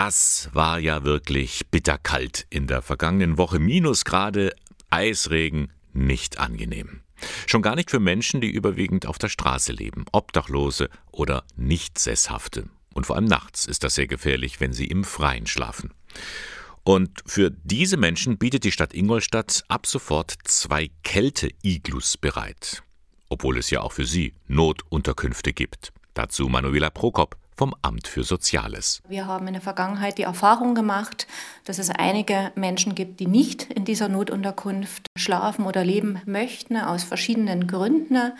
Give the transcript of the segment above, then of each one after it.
Das war ja wirklich bitterkalt in der vergangenen Woche. Minusgrade, Eisregen, nicht angenehm. Schon gar nicht für Menschen, die überwiegend auf der Straße leben, Obdachlose oder Nichtsesshafte. Und vor allem nachts ist das sehr gefährlich, wenn sie im Freien schlafen. Und für diese Menschen bietet die Stadt Ingolstadt ab sofort zwei Kälte-Iglus bereit. Obwohl es ja auch für sie Notunterkünfte gibt. Dazu Manuela Prokop vom Amt für Soziales. Wir haben in der Vergangenheit die Erfahrung gemacht, dass es einige Menschen gibt, die nicht in dieser Notunterkunft schlafen oder leben möchten, aus verschiedenen Gründen,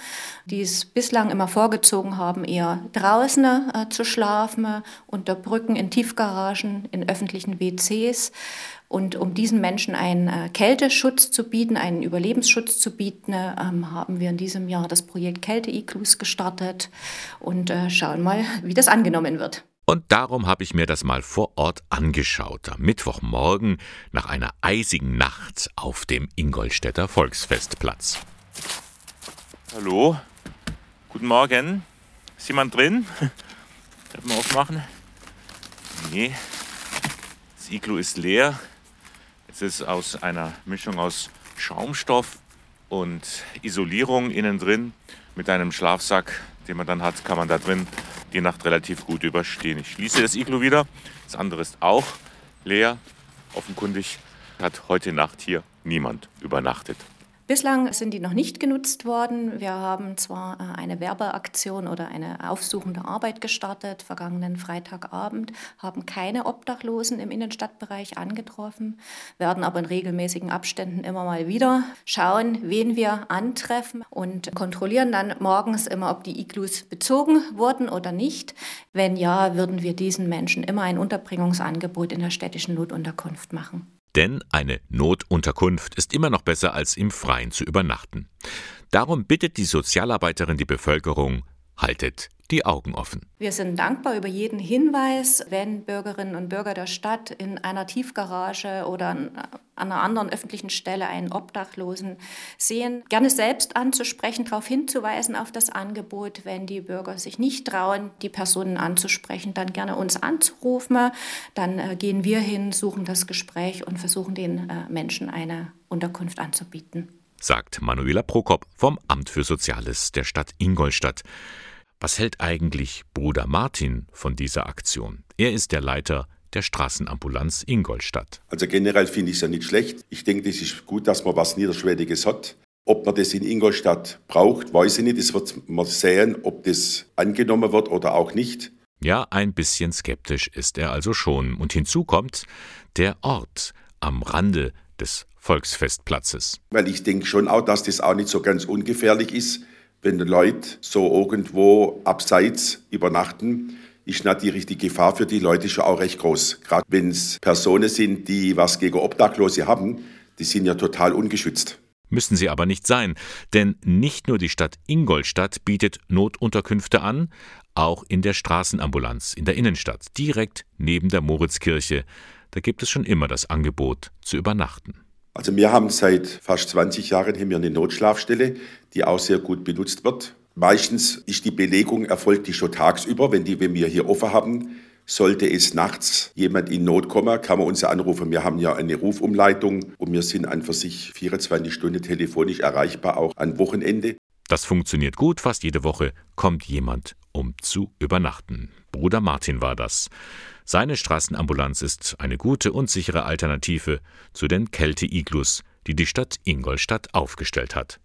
die es bislang immer vorgezogen haben, eher draußen äh, zu schlafen, unter Brücken, in Tiefgaragen, in öffentlichen WCs. Und um diesen Menschen einen äh, Kälteschutz zu bieten, einen Überlebensschutz zu bieten, ähm, haben wir in diesem Jahr das Projekt Kälte-Iglus gestartet und äh, schauen mal, wie das angenommen wird. Und darum habe ich mir das mal vor Ort angeschaut, am Mittwochmorgen nach einer eisigen Nacht auf dem Ingolstädter Volksfestplatz. Hallo, guten Morgen. Ist jemand drin? Darf man aufmachen? Nee, das Iglu ist leer. Es ist aus einer Mischung aus Schaumstoff und Isolierung innen drin. Mit einem Schlafsack, den man dann hat, kann man da drin die Nacht relativ gut überstehen. Ich schließe das Iglu wieder. Das andere ist auch leer. Offenkundig hat heute Nacht hier niemand übernachtet. Bislang sind die noch nicht genutzt worden. Wir haben zwar äh, eine Werbeaktion oder eine aufsuchende Arbeit gestartet, vergangenen Freitagabend, haben keine Obdachlosen im Innenstadtbereich angetroffen, werden aber in regelmäßigen Abständen immer mal wieder schauen, wen wir antreffen und kontrollieren dann morgens immer, ob die Iglus bezogen wurden oder nicht. Wenn ja, würden wir diesen Menschen immer ein Unterbringungsangebot in der städtischen Notunterkunft machen. Denn eine Notunterkunft ist immer noch besser als im Freien zu übernachten. Darum bittet die Sozialarbeiterin die Bevölkerung, haltet die Augen offen. Wir sind dankbar über jeden Hinweis, wenn Bürgerinnen und Bürger der Stadt in einer Tiefgarage oder an einer anderen öffentlichen Stelle einen Obdachlosen sehen, gerne selbst anzusprechen, darauf hinzuweisen auf das Angebot. Wenn die Bürger sich nicht trauen, die Personen anzusprechen, dann gerne uns anzurufen. Dann äh, gehen wir hin, suchen das Gespräch und versuchen den äh, Menschen eine Unterkunft anzubieten. Sagt Manuela Prokop vom Amt für Soziales der Stadt Ingolstadt. Was hält eigentlich Bruder Martin von dieser Aktion? Er ist der Leiter der Straßenambulanz Ingolstadt. Also generell finde ich es ja nicht schlecht. Ich denke, es ist gut, dass man was Niederschwelliges hat. Ob man das in Ingolstadt braucht, weiß ich nicht. Das wird man sehen, ob das angenommen wird oder auch nicht. Ja, ein bisschen skeptisch ist er also schon. Und hinzu kommt der Ort am Rande des Volksfestplatzes. Weil ich denke schon auch, dass das auch nicht so ganz ungefährlich ist wenn Leute so irgendwo abseits übernachten, ist natürlich die Gefahr für die Leute schon auch recht groß. Gerade wenn es Personen sind, die was gegen Obdachlose haben, die sind ja total ungeschützt. Müssen sie aber nicht sein, denn nicht nur die Stadt Ingolstadt bietet Notunterkünfte an, auch in der Straßenambulanz in der Innenstadt, direkt neben der Moritzkirche, da gibt es schon immer das Angebot zu übernachten. Also wir haben seit fast 20 Jahren hier eine Notschlafstelle, die auch sehr gut benutzt wird. Meistens ist die Belegung erfolgt die schon tagsüber, wenn, die, wenn wir hier offen haben. Sollte es nachts jemand in Not kommen, kann man uns anrufen. Wir haben ja eine Rufumleitung und wir sind an für sich 24 Stunden telefonisch erreichbar, auch an Wochenende. Das funktioniert gut. Fast jede Woche kommt jemand, um zu übernachten. Bruder Martin war das. Seine Straßenambulanz ist eine gute und sichere Alternative zu den Kälte-Iglus, die die Stadt Ingolstadt aufgestellt hat.